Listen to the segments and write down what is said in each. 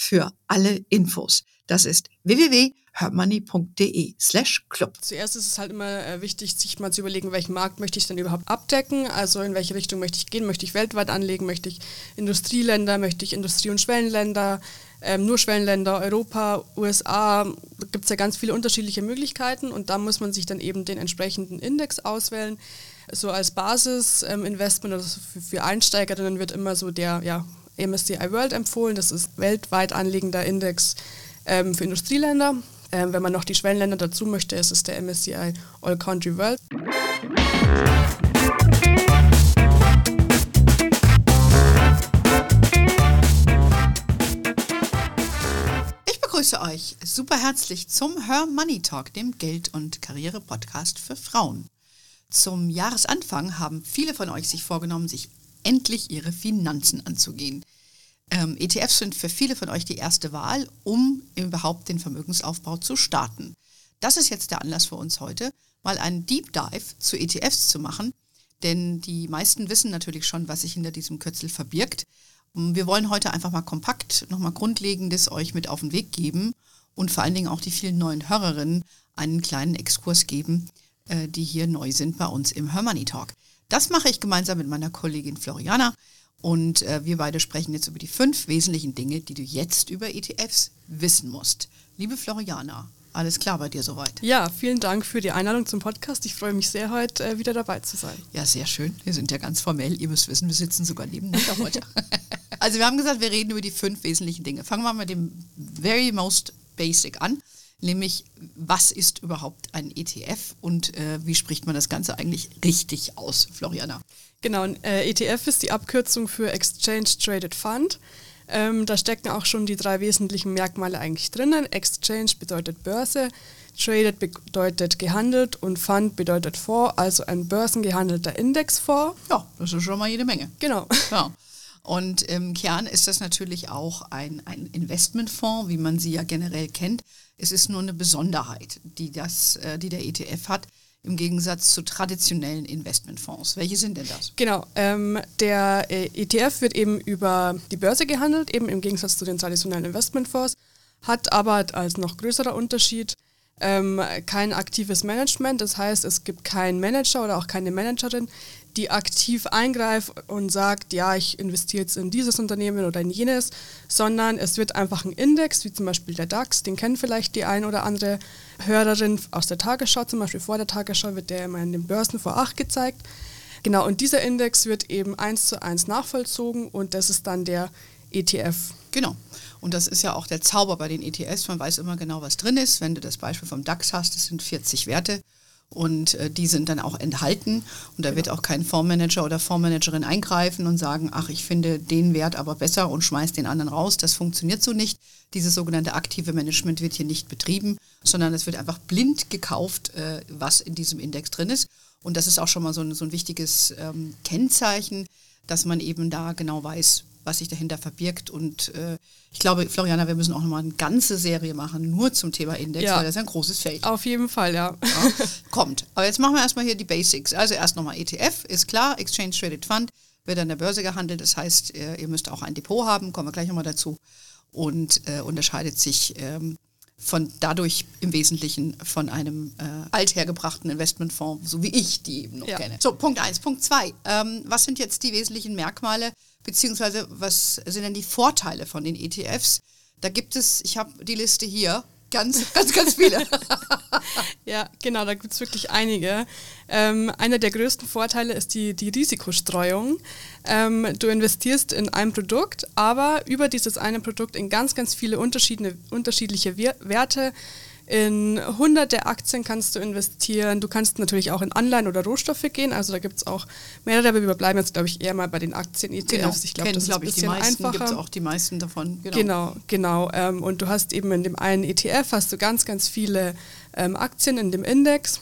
für alle Infos. Das ist www.hermoney.de slash club. Zuerst ist es halt immer äh, wichtig, sich mal zu überlegen, welchen Markt möchte ich denn überhaupt abdecken, also in welche Richtung möchte ich gehen, möchte ich weltweit anlegen, möchte ich Industrieländer, möchte ich Industrie- und Schwellenländer, ähm, nur Schwellenländer, Europa, USA, da gibt es ja ganz viele unterschiedliche Möglichkeiten und da muss man sich dann eben den entsprechenden Index auswählen. So als Basisinvestment ähm, oder für, für Einsteigerinnen wird immer so der ja, MSCI World empfohlen. Das ist weltweit anliegender Index ähm, für Industrieländer. Ähm, wenn man noch die Schwellenländer dazu möchte, ist es der MSCI All Country World. Ich begrüße euch super herzlich zum Her Money Talk, dem Geld- und Karriere-Podcast für Frauen. Zum Jahresanfang haben viele von euch sich vorgenommen, sich endlich ihre Finanzen anzugehen. Ähm, ETFs sind für viele von euch die erste Wahl, um überhaupt den Vermögensaufbau zu starten. Das ist jetzt der Anlass für uns heute, mal einen Deep Dive zu ETFs zu machen, denn die meisten wissen natürlich schon, was sich hinter diesem Kürzel verbirgt. Wir wollen heute einfach mal kompakt nochmal Grundlegendes euch mit auf den Weg geben und vor allen Dingen auch die vielen neuen Hörerinnen einen kleinen Exkurs geben, äh, die hier neu sind bei uns im Hermoney Talk. Das mache ich gemeinsam mit meiner Kollegin Floriana. Und äh, wir beide sprechen jetzt über die fünf wesentlichen Dinge, die du jetzt über ETFs wissen musst. Liebe Floriana, alles klar bei dir soweit? Ja, vielen Dank für die Einladung zum Podcast. Ich freue mich sehr, heute äh, wieder dabei zu sein. Ja, sehr schön. Wir sind ja ganz formell. Ihr müsst wissen, wir sitzen sogar nebeneinander heute. also wir haben gesagt, wir reden über die fünf wesentlichen Dinge. Fangen wir mal mit dem very most basic an nämlich was ist überhaupt ein ETF und äh, wie spricht man das Ganze eigentlich richtig aus, Floriana? Genau, äh, ETF ist die Abkürzung für Exchange Traded Fund. Ähm, da stecken auch schon die drei wesentlichen Merkmale eigentlich drinnen. Exchange bedeutet Börse, Traded bedeutet gehandelt und Fund bedeutet Fonds, also ein börsengehandelter Indexfonds. Ja, das ist schon mal jede Menge. Genau. Ja. Und im Kern ist das natürlich auch ein, ein Investmentfonds, wie man sie ja generell kennt. Es ist nur eine Besonderheit, die, das, äh, die der ETF hat, im Gegensatz zu traditionellen Investmentfonds. Welche sind denn das? Genau, ähm, der äh, ETF wird eben über die Börse gehandelt, eben im Gegensatz zu den traditionellen Investmentfonds, hat aber als noch größerer Unterschied ähm, kein aktives Management. Das heißt, es gibt keinen Manager oder auch keine Managerin, die aktiv eingreift und sagt, ja, ich investiere jetzt in dieses Unternehmen oder in jenes, sondern es wird einfach ein Index, wie zum Beispiel der DAX, den kennen vielleicht die ein oder andere Hörerin aus der Tagesschau, zum Beispiel vor der Tagesschau wird der immer in den Börsen vor acht gezeigt. Genau, und dieser Index wird eben eins zu eins nachvollzogen und das ist dann der ETF. Genau. Und das ist ja auch der Zauber bei den ETFs. Man weiß immer genau, was drin ist. Wenn du das Beispiel vom DAX hast, das sind 40 Werte und äh, die sind dann auch enthalten und da genau. wird auch kein Fondsmanager oder Fondsmanagerin eingreifen und sagen, ach, ich finde den Wert aber besser und schmeiß den anderen raus. Das funktioniert so nicht. Dieses sogenannte aktive Management wird hier nicht betrieben, sondern es wird einfach blind gekauft, äh, was in diesem Index drin ist. Und das ist auch schon mal so ein, so ein wichtiges ähm, Kennzeichen, dass man eben da genau weiß, was sich dahinter verbirgt. Und äh, ich glaube, Floriana, wir müssen auch nochmal eine ganze Serie machen, nur zum Thema Index, ja. weil das ist ein großes Feld. Auf jeden Fall, ja. ja. Kommt. Aber jetzt machen wir erstmal hier die Basics. Also erst nochmal ETF, ist klar, Exchange Traded Fund, wird an der Börse gehandelt. Das heißt, äh, ihr müsst auch ein Depot haben, kommen wir gleich nochmal dazu. Und äh, unterscheidet sich ähm, von dadurch im Wesentlichen von einem äh, althergebrachten Investmentfonds, so wie ich die eben noch ja. kenne. So, Punkt eins. Punkt zwei. Ähm, was sind jetzt die wesentlichen Merkmale beziehungsweise was sind denn die Vorteile von den ETFs? Da gibt es, ich habe die Liste hier, ganz, ganz, ganz viele. ja, genau, da gibt es wirklich einige. Ähm, einer der größten Vorteile ist die, die Risikostreuung. Ähm, du investierst in ein Produkt, aber über dieses eine Produkt in ganz, ganz viele unterschiedliche Werte In hunderte Aktien kannst du investieren. Du kannst natürlich auch in Anleihen oder Rohstoffe gehen. Also da gibt es auch mehrere, aber wir bleiben jetzt, glaube ich, eher mal bei den Aktien-ETFs. Genau. Ich glaube, das ist ein bisschen einfacher. Gibt es auch die meisten davon. Genau, genau. genau. Ähm, und du hast eben in dem einen ETF hast du ganz, ganz viele ähm, Aktien in dem Index.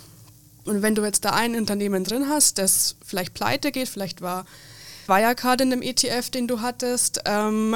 Und wenn du jetzt da ein Unternehmen drin hast, das vielleicht pleite geht, vielleicht war Wirecard in dem ETF, den du hattest, ähm,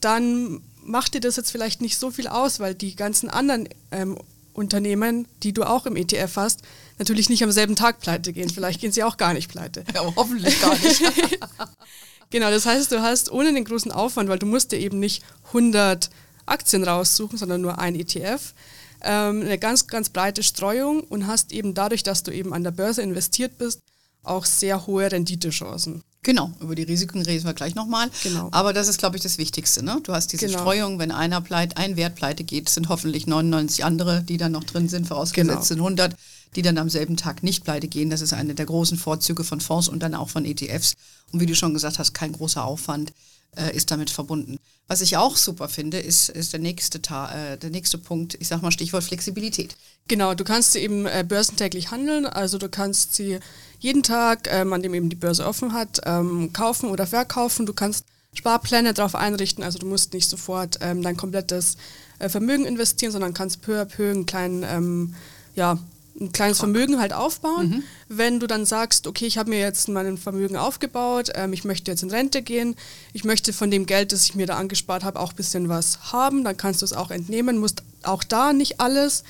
dann macht dir das jetzt vielleicht nicht so viel aus, weil die ganzen anderen ähm, Unternehmen, die du auch im ETF hast, natürlich nicht am selben Tag pleite gehen. Vielleicht gehen sie auch gar nicht pleite. Ja, hoffentlich gar nicht. genau, das heißt, du hast ohne den großen Aufwand, weil du musst dir eben nicht 100 Aktien raussuchen, sondern nur ein ETF, ähm, eine ganz, ganz breite Streuung und hast eben dadurch, dass du eben an der Börse investiert bist, auch sehr hohe Renditechancen. Genau, über die Risiken reden wir gleich nochmal. Genau. Aber das ist, glaube ich, das Wichtigste. Ne? Du hast diese genau. Streuung, wenn einer pleit, ein Wert pleite geht, sind hoffentlich 99 andere, die dann noch drin sind, vorausgesetzt genau. sind 100, die dann am selben Tag nicht pleite gehen. Das ist eine der großen Vorzüge von Fonds und dann auch von ETFs. Und wie du schon gesagt hast, kein großer Aufwand äh, ist damit verbunden. Was ich auch super finde, ist, ist der, nächste äh, der nächste Punkt, ich sage mal Stichwort Flexibilität. Genau, du kannst sie eben äh, börsentäglich handeln, also du kannst sie jeden Tag, ähm, an dem eben die Börse offen hat, ähm, kaufen oder verkaufen. Du kannst Sparpläne darauf einrichten, also du musst nicht sofort ähm, dein komplettes äh, Vermögen investieren, sondern kannst peu à peu einen kleinen, ähm, ja, ein kleines Trag. Vermögen halt aufbauen. Mhm. Wenn du dann sagst, okay, ich habe mir jetzt mein Vermögen aufgebaut, ähm, ich möchte jetzt in Rente gehen, ich möchte von dem Geld, das ich mir da angespart habe, auch ein bisschen was haben, dann kannst du es auch entnehmen, musst auch da nicht alles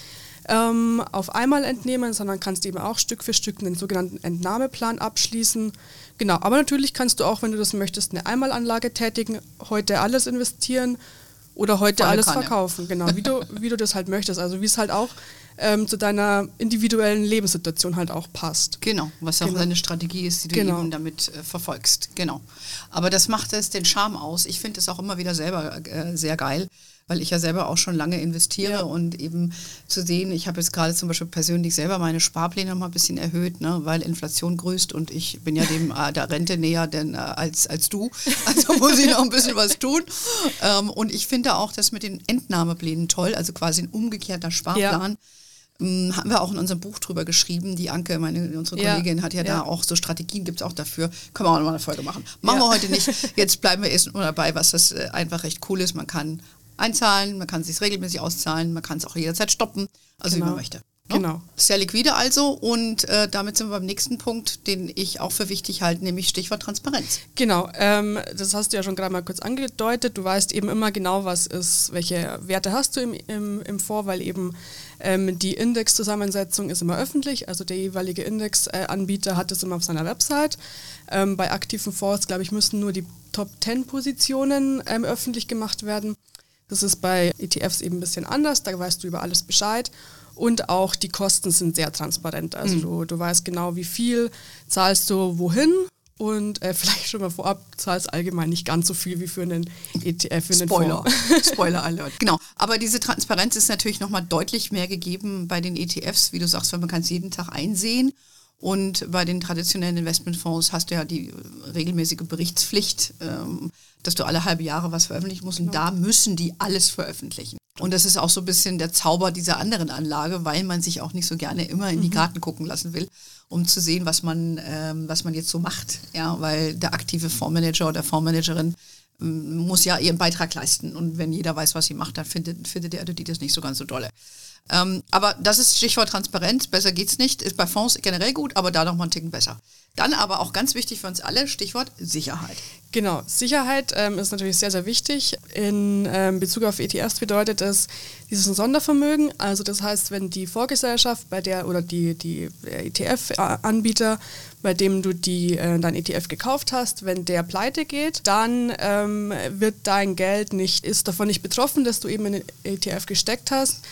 ähm, auf einmal entnehmen, sondern kannst eben auch Stück für Stück einen sogenannten Entnahmeplan abschließen. Genau, aber natürlich kannst du auch, wenn du das möchtest, eine Einmalanlage tätigen, heute alles investieren oder heute alles Kanne. verkaufen. Genau, wie du, wie du das halt möchtest. Also wie es halt auch ähm, zu deiner individuellen Lebenssituation halt auch passt. Genau, was ja genau. auch deine Strategie ist, die du genau. eben damit äh, verfolgst. Genau. Aber das macht es den Charme aus. Ich finde es auch immer wieder selber äh, sehr geil, weil ich ja selber auch schon lange investiere ja. und eben zu sehen, ich habe jetzt gerade zum Beispiel persönlich selber meine Sparpläne mal ein bisschen erhöht, ne, weil Inflation grüßt und ich bin ja dem äh, der Rente näher denn, äh, als, als du. Also muss ich noch ein bisschen was tun. Ähm, und ich finde auch das mit den Entnahmeplänen toll, also quasi ein umgekehrter Sparplan. Ja hm, haben wir auch in unserem Buch drüber geschrieben. Die Anke, meine, unsere Kollegin, ja, hat ja, ja, da auch so Strategien, gibt es auch dafür. Können wir auch nochmal eine Folge machen. Machen ja. wir heute nicht. Jetzt bleiben wir erst nur dabei, was das äh, einfach recht cool ist. Man kann einzahlen, man kann es sich regelmäßig auszahlen, man kann es auch jederzeit stoppen, also genau. wie man möchte. Ne? Genau. Sehr liquide also und äh, damit sind wir beim nächsten Punkt, den ich auch für wichtig halte, nämlich Stichwort Transparenz. Genau, ähm, das hast du ja schon gerade mal kurz angedeutet. Du weißt eben immer genau, was ist, welche Werte hast du im, im, im Fonds, weil eben ähm, die Indexzusammensetzung ist immer öffentlich, also der jeweilige Indexanbieter hat es immer auf seiner Website. Ähm, bei aktiven Fonds, glaube ich, müssen nur die Top 10 Positionen ähm, öffentlich gemacht werden. Das ist bei ETFs eben ein bisschen anders, da weißt du über alles Bescheid. Und auch die Kosten sind sehr transparent. Also mhm. du, du weißt genau, wie viel zahlst du wohin und äh, vielleicht schon mal vorab, zahlst allgemein nicht ganz so viel wie für einen ETF in den Spoiler. Spoiler Alert. Genau. Aber diese Transparenz ist natürlich nochmal deutlich mehr gegeben bei den ETFs, wie du sagst, weil man kann es jeden Tag einsehen. Und bei den traditionellen Investmentfonds hast du ja die regelmäßige Berichtspflicht, ähm, dass du alle halbe Jahre was veröffentlichen musst. Und genau. da müssen die alles veröffentlichen. Und das ist auch so ein bisschen der Zauber dieser anderen Anlage, weil man sich auch nicht so gerne immer in die mhm. Karten gucken lassen will, um zu sehen, was man, ähm, was man jetzt so macht. Ja, weil der aktive Fondsmanager oder Fondsmanagerin ähm, muss ja ihren Beitrag leisten. Und wenn jeder weiß, was sie macht, dann findet, findet er oder die das nicht so ganz so dolle. Ähm, aber das ist Stichwort Transparenz. Besser geht's nicht. Ist bei Fonds generell gut, aber da noch mal einen Ticken besser. Dann aber auch ganz wichtig für uns alle, Stichwort Sicherheit. Genau, Sicherheit ähm, ist natürlich sehr, sehr wichtig. In ähm, Bezug auf ETFs bedeutet es, dieses ein Sondervermögen. Also das heißt, wenn die Vorgesellschaft bei der oder die, die ETF-Anbieter, bei dem du die, äh, dein ETF gekauft hast, wenn der pleite geht, dann ähm, wird dein Geld nicht, ist davon nicht betroffen, dass du eben in den ETF gesteckt hast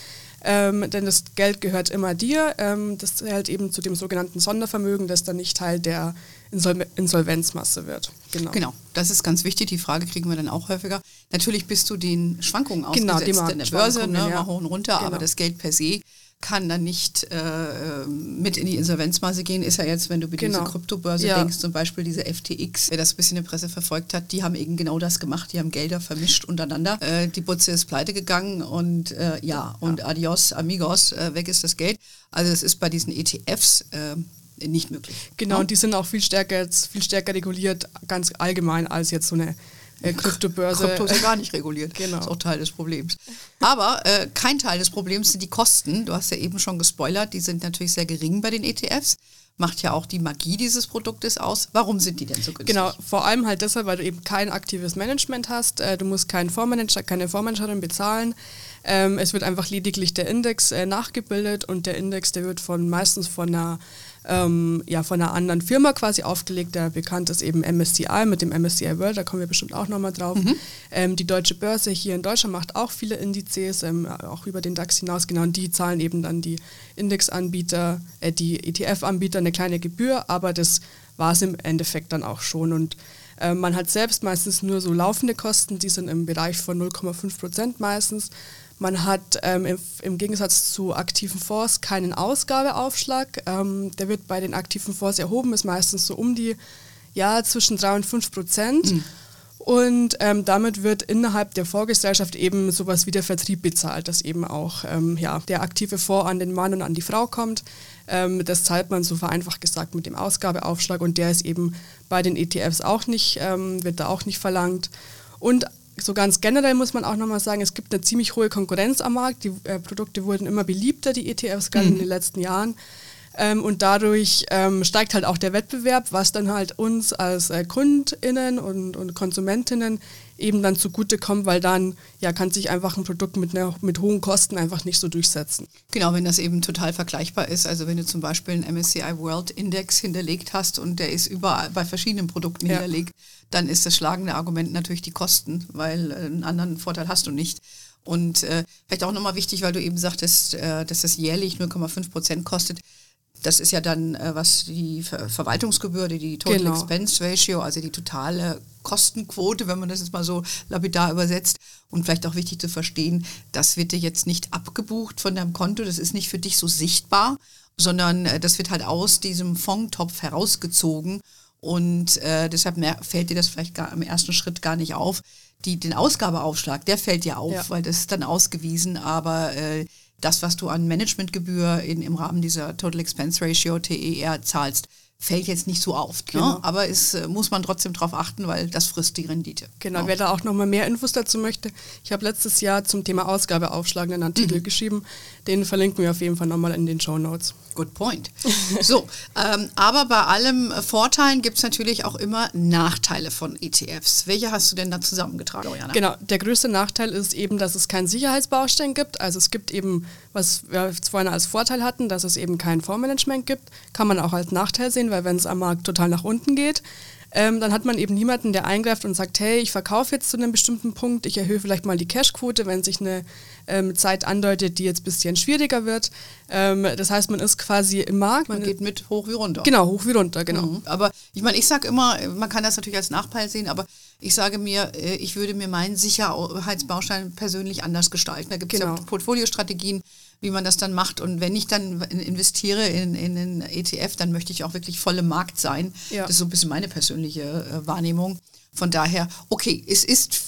ähm, denn das Geld gehört immer dir. Ähm, das zählt eben zu dem sogenannten Sondervermögen, das dann nicht Teil der Insol Insolvenzmasse wird. Genau. genau, das ist ganz wichtig. Die Frage kriegen wir dann auch häufiger. Natürlich bist du den Schwankungen genau, ausgesetzt genau, in der Börse, ne, ja. mal hoch und runter, genau. aber das Geld per se kann dann nicht äh, mit in die Insolvenzmasse gehen. Ist ja jetzt, wenn du bei genau. diese Kryptobörse ja. denkst, zum Beispiel diese FTX, wer das ein bisschen in der Presse verfolgt hat, die haben eben genau das gemacht. Die haben Gelder vermischt untereinander. Äh, die Butze ist pleite gegangen und äh, ja, und ja. adios, amigos, äh, weg ist das Geld. Also es ist bei diesen ETFs äh, nicht möglich. Genau, ja? und die sind auch viel stärker, viel stärker reguliert, ganz allgemein, als jetzt so eine äh, Kryptobörse. Krypto ist gar nicht reguliert. genau. Ist auch Teil des Problems. Aber äh, kein Teil des Problems sind die Kosten. Du hast ja eben schon gespoilert, die sind natürlich sehr gering bei den ETFs. Macht ja auch die Magie dieses Produktes aus. Warum sind die denn so günstig? Genau, vor allem halt deshalb, weil du eben kein aktives Management hast. Äh, du musst keinen Fondsmanager, keine Fondsmanagerin bezahlen. Ähm, es wird einfach lediglich der Index äh, nachgebildet und der Index, der wird von meistens von einer ähm, ja, von einer anderen Firma quasi aufgelegt. Der bekannt ist eben MSCI mit dem MSCI World, da kommen wir bestimmt auch nochmal drauf. Mhm. Ähm, die Deutsche Börse hier in Deutschland macht auch viele Indizes, ähm, auch über den DAX hinaus, genau, und die zahlen eben dann die Indexanbieter, äh, die ETF-Anbieter eine kleine Gebühr, aber das war es im Endeffekt dann auch schon. Und äh, man hat selbst meistens nur so laufende Kosten, die sind im Bereich von 0,5 Prozent meistens. Man hat ähm, im, im, Gegensatz zu aktiven Fonds keinen Ausgabeaufschlag. Ähm, der wird bei den aktiven Fonds erhoben, ist meistens so um die ja, zwischen 3 und 5 Prozent. Mhm. Und ähm, damit wird innerhalb der Fondsgesellschaft eben sowas wie der Vertrieb bezahlt, dass eben auch ähm, ja, der aktive Fonds an den Mann und an die Frau kommt. Ähm, das zahlt man so vereinfacht gesagt mit dem Ausgabeaufschlag und der ist eben bei den ETFs auch nicht, ähm, wird da auch nicht verlangt. Und so ganz generell muss man auch nochmal sagen, es gibt eine ziemlich hohe Konkurrenz am Markt. Die äh, Produkte wurden immer beliebter, die ETFs, gerade mhm. in den letzten Jahren. Ähm, und dadurch ähm, steigt halt auch der Wettbewerb, was dann halt uns als äh, KundInnen und, und Konsumentinnen eben dann zugutekommt, weil dann ja kann sich einfach ein Produkt mit, einer, mit hohen Kosten einfach nicht so durchsetzen. Genau, wenn das eben total vergleichbar ist. Also wenn du zum Beispiel einen MSCI World Index hinterlegt hast und der ist überall bei verschiedenen Produkten ja. hinterlegt, dann ist das schlagende Argument natürlich die Kosten, weil äh, einen anderen Vorteil hast du nicht. Und äh, vielleicht auch nochmal wichtig, weil du eben sagtest, äh, dass das jährlich 0,5 Prozent kostet das ist ja dann, äh, was die Ver Verwaltungsgebühr, die Total genau. Expense Ratio, also die totale Kostenquote, wenn man das jetzt mal so lapidar übersetzt. Und vielleicht auch wichtig zu verstehen, das wird dir jetzt nicht abgebucht von deinem Konto, das ist nicht für dich so sichtbar, sondern äh, das wird halt aus diesem Fondtopf herausgezogen. Und äh, deshalb fällt dir das vielleicht gar, im ersten Schritt gar nicht auf. Die, den Ausgabeaufschlag, der fällt dir auf, ja. weil das ist dann ausgewiesen, aber äh, das, was du an Managementgebühr in, im Rahmen dieser Total Expense Ratio TER zahlst, fällt jetzt nicht so auf. Ne? Genau. Ne? Aber es äh, muss man trotzdem darauf achten, weil das frisst die Rendite. Genau, wer da auch nochmal mehr Infos dazu möchte, ich habe letztes Jahr zum Thema Ausgabeaufschlag einen Artikel mhm. geschrieben. Den verlinken wir auf jeden Fall nochmal in den Show Notes. Good point. so, ähm, aber bei allem Vorteilen gibt es natürlich auch immer Nachteile von ETFs. Welche hast du denn da zusammengetragen, Oriana? Genau, der größte Nachteil ist eben, dass es keinen Sicherheitsbaustein gibt. Also es gibt eben, was wir vorhin als Vorteil hatten, dass es eben kein Fondsmanagement gibt. Kann man auch als Nachteil sehen, weil wenn es am Markt total nach unten geht, ähm, dann hat man eben niemanden, der eingreift und sagt, hey, ich verkaufe jetzt zu einem bestimmten Punkt, ich erhöhe vielleicht mal die Cashquote, wenn sich eine ähm, Zeit andeutet, die jetzt ein bisschen schwieriger wird. Ähm, das heißt, man ist quasi im Markt. Man, man geht mit hoch wie runter. Genau, hoch wie runter, genau. Mhm. Aber ich meine, ich sage immer, man kann das natürlich als Nachteil sehen, aber ich sage mir, äh, ich würde mir meinen Sicherheitsbaustein persönlich anders gestalten. Da gibt es genau. ja Portfoliostrategien, wie man das dann macht. Und wenn ich dann investiere in, in einen ETF, dann möchte ich auch wirklich volle Markt sein. Ja. Das ist so ein bisschen meine persönliche äh, Wahrnehmung. Von daher, okay, es ist,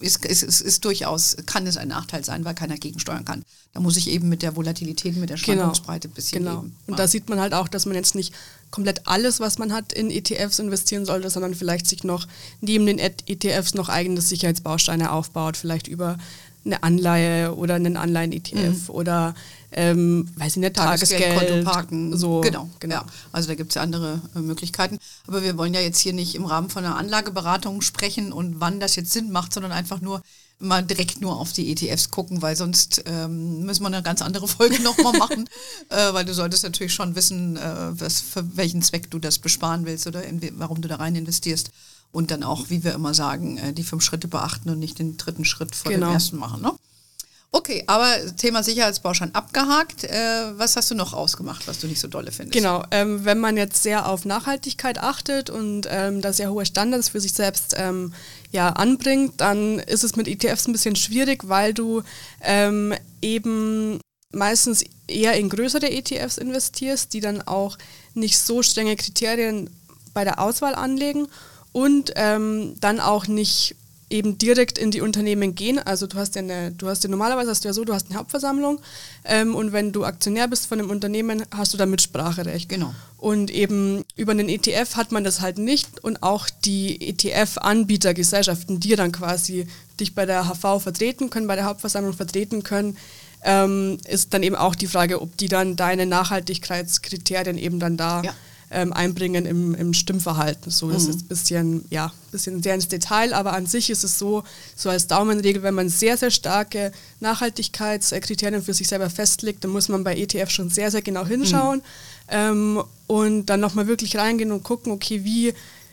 ist, ist, ist, ist durchaus, kann es ein Nachteil sein, weil keiner gegensteuern kann. Da muss ich eben mit der Volatilität, mit der genau. Schwankungsbreite ein bisschen genau. leben. Und ja. da sieht man halt auch, dass man jetzt nicht komplett alles, was man hat, in ETFs investieren sollte, sondern vielleicht sich noch neben den ETFs noch eigene Sicherheitsbausteine aufbaut, vielleicht über eine Anleihe oder einen Anleihen-ETF mhm. oder ähm, weiß ich nicht, Tagesgeld, Tagesgeld parken. So, genau, genau. Ja. Also da gibt es ja andere äh, Möglichkeiten. Aber wir wollen ja jetzt hier nicht im Rahmen von einer Anlageberatung sprechen und wann das jetzt Sinn macht, sondern einfach nur mal direkt nur auf die ETFs gucken, weil sonst ähm, müssen wir eine ganz andere Folge nochmal machen, äh, weil du solltest natürlich schon wissen, äh, was, für welchen Zweck du das besparen willst oder in, warum du da rein investierst und dann auch, wie wir immer sagen, äh, die fünf Schritte beachten und nicht den dritten Schritt vor genau. dem ersten machen. Ne? Okay, aber Thema Sicherheitsbauschein abgehakt. Äh, was hast du noch ausgemacht, was du nicht so dolle findest? Genau, ähm, wenn man jetzt sehr auf Nachhaltigkeit achtet und ähm, da sehr hohe Standards für sich selbst ähm, ja, anbringt, dann ist es mit ETFs ein bisschen schwierig, weil du ähm, eben meistens eher in größere ETFs investierst, die dann auch nicht so strenge Kriterien bei der Auswahl anlegen und ähm, dann auch nicht eben direkt in die Unternehmen gehen. Also du hast ja eine, du hast ja normalerweise hast du ja so, du hast eine Hauptversammlung ähm, und wenn du Aktionär bist von einem Unternehmen, hast du da Mitspracherecht. Genau. Und eben über den ETF hat man das halt nicht und auch die ETF-Anbietergesellschaften, die dann quasi dich bei der HV vertreten können, bei der Hauptversammlung vertreten können, ähm, ist dann eben auch die Frage, ob die dann deine Nachhaltigkeitskriterien eben dann da ja ähm, einbringen im, im Stimmverhalten. So, das mhm. ist ein bisschen, ja, bisschen sehr ins Detail, aber an sich ist es so, so als Daumenregel, wenn man sehr, sehr starke Nachhaltigkeitskriterien für sich selber festlegt, dann muss man bei ETF schon sehr, sehr genau hinschauen mhm. ähm, und dann nochmal wirklich reingehen und gucken, okay, wie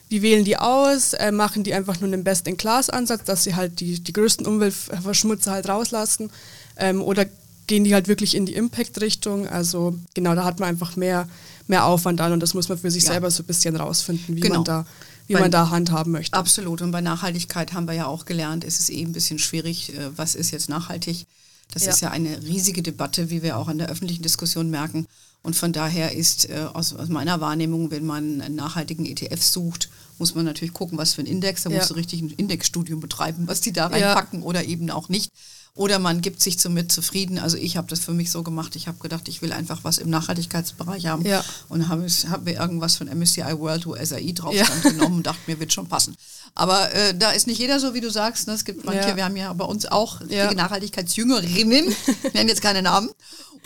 wie wählen die aus? Äh, machen die einfach nur einen Best-in-Class-Ansatz, dass sie halt die, die größten Umweltverschmutzer halt rauslassen? Ähm, oder gehen die halt wirklich in die Impact-Richtung? Also genau, da hat man einfach mehr, mehr Aufwand an und das muss man für sich ja. selber so ein bisschen rausfinden, wie genau. man da wie bei, man da handhaben möchte. Absolut. Und bei Nachhaltigkeit haben wir ja auch gelernt, ist es eben ein bisschen schwierig, äh, was ist jetzt nachhaltig. Das ja. ist ja eine riesige Debatte, wie wir auch in der öffentlichen Diskussion merken. Und von daher ist äh, aus, aus, meiner Wahrnehmung, wenn man einen nachhaltigen ETF sucht, muss man natürlich gucken, was für ein Index. Da ja. musst du richtig ein Indexstudium betreiben, was die da reinpacken ja. oder eben auch nicht. Oder man gibt sich somit zufrieden. Also ich habe das für mich so gemacht. Ich habe gedacht, ich will einfach was im Nachhaltigkeitsbereich haben. Ja. Und habe hab mir irgendwas von MSCI World, wo SAI drauf stand, ja. genommen und dachte, mir wird schon passen. Aber äh, da ist nicht jeder so, wie du sagst. Ne? Es gibt manche, ja. wir haben ja bei uns auch ja. Nachhaltigkeitsjüngerinnen, ich nenne jetzt keine Namen.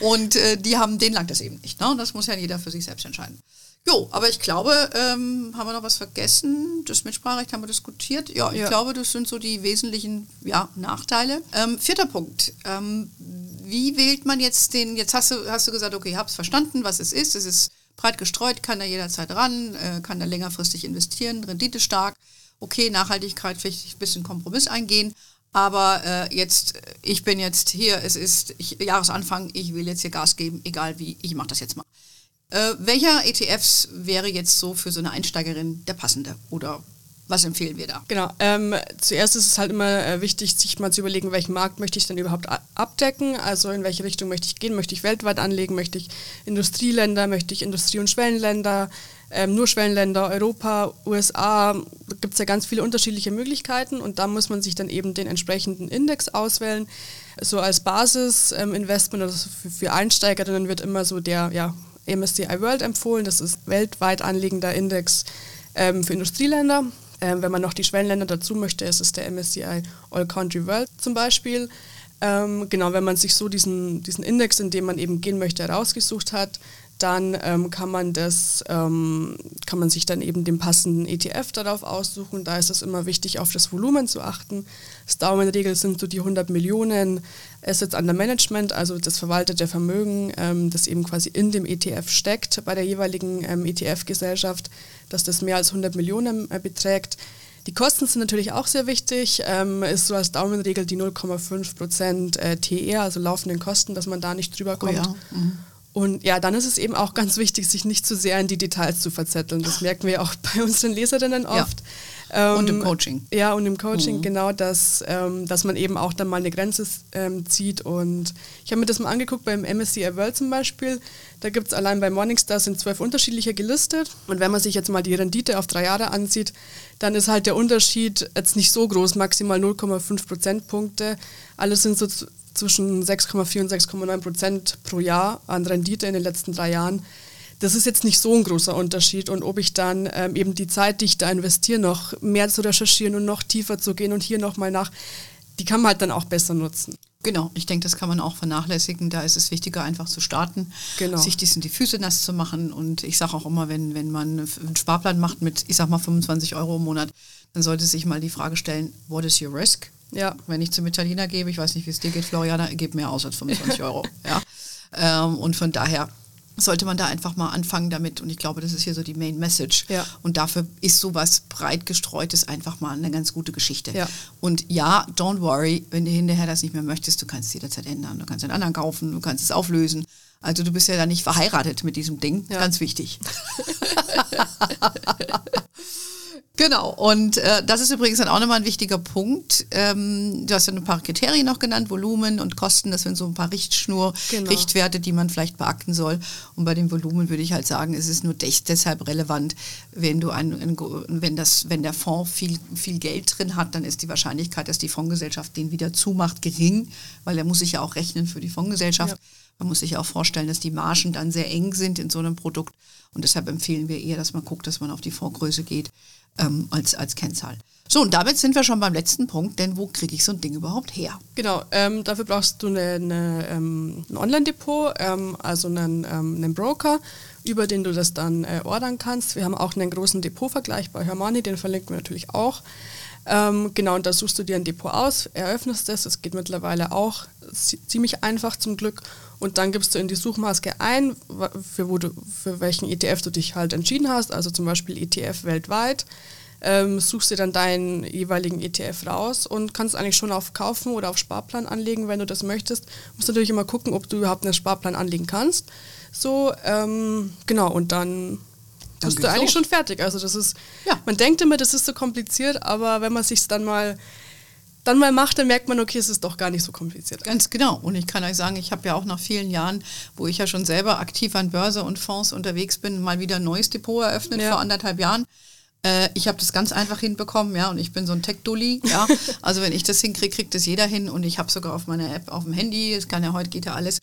Und äh, die haben, denen lang das eben nicht. Ne? Und das muss ja jeder für sich selbst entscheiden. Jo, aber ich glaube, ähm, haben wir noch was vergessen? Das Mitspracherecht haben wir diskutiert. Ja, ich ja. glaube, das sind so die wesentlichen ja, Nachteile. Ähm, vierter Punkt. Ähm, wie wählt man jetzt den, jetzt hast du, hast du gesagt, okay, ich habe es verstanden, was es ist. Es ist breit gestreut, kann da jederzeit ran, äh, kann da längerfristig investieren, Rendite stark. Okay, Nachhaltigkeit, vielleicht ein bisschen Kompromiss eingehen. Aber äh, jetzt, ich bin jetzt hier, es ist ich, Jahresanfang, ich will jetzt hier Gas geben, egal wie, ich mache das jetzt mal. Äh, welcher ETFs wäre jetzt so für so eine Einsteigerin der passende? Oder was empfehlen wir da? Genau. Ähm, zuerst ist es halt immer äh, wichtig, sich mal zu überlegen, welchen Markt möchte ich denn überhaupt abdecken? Also in welche Richtung möchte ich gehen? Möchte ich weltweit anlegen? Möchte ich Industrieländer? Möchte ich Industrie- und Schwellenländer? Ähm, nur Schwellenländer, Europa, USA, da gibt es ja ganz viele unterschiedliche Möglichkeiten und da muss man sich dann eben den entsprechenden Index auswählen. So als Basis-Investment ähm, oder für, für Einsteigerinnen wird immer so der ja, MSCI World empfohlen. Das ist weltweit anliegender Index ähm, für Industrieländer. Ähm, wenn man noch die Schwellenländer dazu möchte, ist es der MSCI All Country World zum Beispiel. Ähm, genau, wenn man sich so diesen, diesen Index, in dem man eben gehen möchte, herausgesucht hat, dann ähm, kann man das, ähm, kann man sich dann eben den passenden ETF darauf aussuchen. Da ist es immer wichtig, auf das Volumen zu achten. Das Daumenregel sind so die 100 Millionen Assets under Management, also das verwaltete Vermögen, ähm, das eben quasi in dem ETF steckt bei der jeweiligen ähm, ETF-Gesellschaft, dass das mehr als 100 Millionen äh, beträgt. Die Kosten sind natürlich auch sehr wichtig. Ähm, ist so als Daumenregel die 0,5 Prozent äh, TR, also laufenden Kosten, dass man da nicht drüber kommt. Oh ja. mhm. Und ja, dann ist es eben auch ganz wichtig, sich nicht zu sehr in die Details zu verzetteln. Das merken wir auch bei unseren Leserinnen oft. Ja. Ähm, und im Coaching. Ja, und im Coaching, mhm. genau, dass, ähm, dass man eben auch dann mal eine Grenze ähm, zieht. Und ich habe mir das mal angeguckt beim MSCI World zum Beispiel. Da gibt es allein bei Morningstar sind zwölf unterschiedliche gelistet. Und wenn man sich jetzt mal die Rendite auf drei Jahre ansieht, dann ist halt der Unterschied jetzt nicht so groß, maximal 0,5 Prozentpunkte. Alles sind so zwischen 6,4 und 6,9 Prozent pro Jahr an Rendite in den letzten drei Jahren. Das ist jetzt nicht so ein großer Unterschied. Und ob ich dann ähm, eben die Zeit, die ich da investiere, noch mehr zu recherchieren und noch tiefer zu gehen und hier nochmal nach, die kann man halt dann auch besser nutzen. Genau, ich denke, das kann man auch vernachlässigen. Da ist es wichtiger, einfach zu starten, genau. sich dies die Füße nass zu machen. Und ich sage auch immer, wenn, wenn man einen Sparplan macht mit, ich sag mal, 25 Euro im Monat, dann sollte sich mal die Frage stellen, what is your risk? Ja. Wenn ich zum Italiener gebe, ich weiß nicht, wie es dir geht, Floriana, gib mehr aus als 25 Euro. Ja. Ähm, und von daher sollte man da einfach mal anfangen damit. Und ich glaube, das ist hier so die Main Message. Ja. Und dafür ist sowas breit gestreutes einfach mal eine ganz gute Geschichte. Ja. Und ja, don't worry, wenn du hinterher das nicht mehr möchtest, du kannst es jederzeit ändern. Du kannst einen anderen kaufen, du kannst es auflösen. Also du bist ja da nicht verheiratet mit diesem Ding. Ja. Ganz wichtig. Genau, und äh, das ist übrigens dann auch nochmal ein wichtiger Punkt. Ähm, du hast ja ein paar Kriterien noch genannt, Volumen und Kosten, das sind so ein paar Richtschnur, genau. Richtwerte, die man vielleicht beachten soll. Und bei dem Volumen würde ich halt sagen, es ist nur deshalb relevant, wenn du ein, ein, wenn das, wenn der Fonds viel, viel Geld drin hat, dann ist die Wahrscheinlichkeit, dass die Fondsgesellschaft den wieder zumacht, gering, weil er muss sich ja auch rechnen für die Fondsgesellschaft. Ja. Man muss sich auch vorstellen, dass die Margen dann sehr eng sind in so einem Produkt. Und deshalb empfehlen wir eher, dass man guckt, dass man auf die Fondsgröße geht ähm, als, als Kennzahl. So, und damit sind wir schon beim letzten Punkt, denn wo kriege ich so ein Ding überhaupt her? Genau, ähm, dafür brauchst du eine, eine, ähm, ein Online-Depot, ähm, also einen, ähm, einen Broker, über den du das dann äh, ordern kannst. Wir haben auch einen großen Depotvergleich bei Hermani, den verlinken wir natürlich auch. Ähm, genau, und da suchst du dir ein Depot aus, eröffnest es, es geht mittlerweile auch ziemlich einfach zum Glück und dann gibst du in die Suchmaske ein, für, wo du, für welchen ETF du dich halt entschieden hast, also zum Beispiel ETF weltweit. Ähm, suchst dir dann deinen jeweiligen ETF raus und kannst eigentlich schon auf Kaufen oder auf Sparplan anlegen, wenn du das möchtest. Musst natürlich immer gucken, ob du überhaupt einen Sparplan anlegen kannst. So, ähm, genau, und dann bist du eigentlich los. schon fertig. Also das ist, ja. man denkt immer, das ist so kompliziert, aber wenn man sich dann mal dann mal macht, dann merkt man, okay, es ist doch gar nicht so kompliziert. Ganz genau. Und ich kann euch sagen, ich habe ja auch nach vielen Jahren, wo ich ja schon selber aktiv an Börse und Fonds unterwegs bin, mal wieder ein neues Depot eröffnet ja. vor anderthalb Jahren. Äh, ich habe das ganz einfach hinbekommen, ja, und ich bin so ein Tech-Dulli, ja. Also wenn ich das hinkriege, kriegt das jeder hin und ich habe sogar auf meiner App auf dem Handy, es kann ja heute geht ja alles.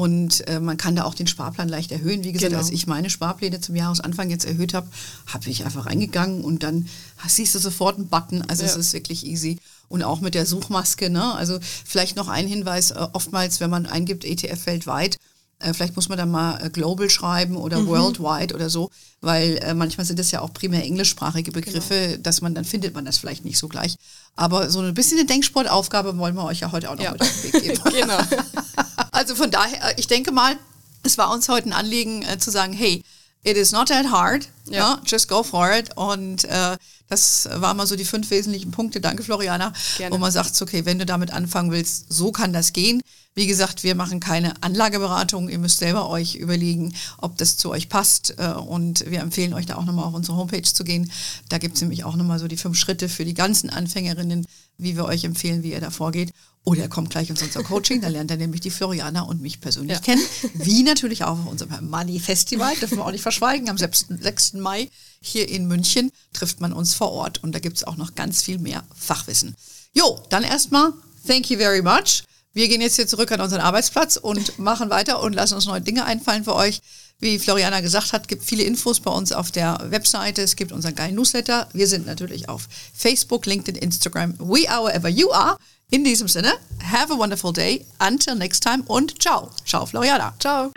Und äh, man kann da auch den Sparplan leicht erhöhen. Wie gesagt, genau. als ich meine Sparpläne zum Jahresanfang jetzt erhöht habe, habe ich einfach reingegangen und dann siehst du sofort einen Button. Also ja. es ist wirklich easy. Und auch mit der Suchmaske. Ne? Also vielleicht noch ein Hinweis, äh, oftmals, wenn man eingibt ETF weltweit, äh, vielleicht muss man da mal äh, Global schreiben oder mhm. Worldwide oder so, weil äh, manchmal sind das ja auch primär englischsprachige Begriffe, genau. dass man, dann findet man das vielleicht nicht so gleich. Aber so ein bisschen eine Denksportaufgabe wollen wir euch ja heute auch noch ja. mit auf den Weg geben. genau. Also von daher, ich denke mal, es war uns heute ein Anliegen äh, zu sagen, hey, it is not that hard, ja. ja just go for it. Und äh, das waren mal so die fünf wesentlichen Punkte. Danke, Floriana. Gerne. Wo man sagt, okay, wenn du damit anfangen willst, so kann das gehen. Wie gesagt, wir machen keine Anlageberatung. Ihr müsst selber euch überlegen, ob das zu euch passt. Äh, und wir empfehlen euch da auch nochmal auf unsere Homepage zu gehen. Da gibt es nämlich auch nochmal so die fünf Schritte für die ganzen Anfängerinnen, wie wir euch empfehlen, wie ihr da vorgeht. Oder er kommt gleich ins unser Coaching, da lernt er nämlich die Floriana und mich persönlich ja. kennen. Wie natürlich auch auf unserem Money Festival, dürfen wir auch nicht verschweigen. Am 6. 6. Mai hier in München trifft man uns vor Ort und da gibt es auch noch ganz viel mehr Fachwissen. Jo, dann erstmal, thank you very much. Wir gehen jetzt hier zurück an unseren Arbeitsplatz und machen weiter und lassen uns neue Dinge einfallen für euch. Wie Floriana gesagt hat, gibt viele Infos bei uns auf der Webseite. Es gibt unseren geilen Newsletter. Wir sind natürlich auf Facebook, LinkedIn, Instagram. We are wherever you are. In diesem Sinne, have a wonderful day. Until next time und ciao. Ciao, Floriana. Ciao.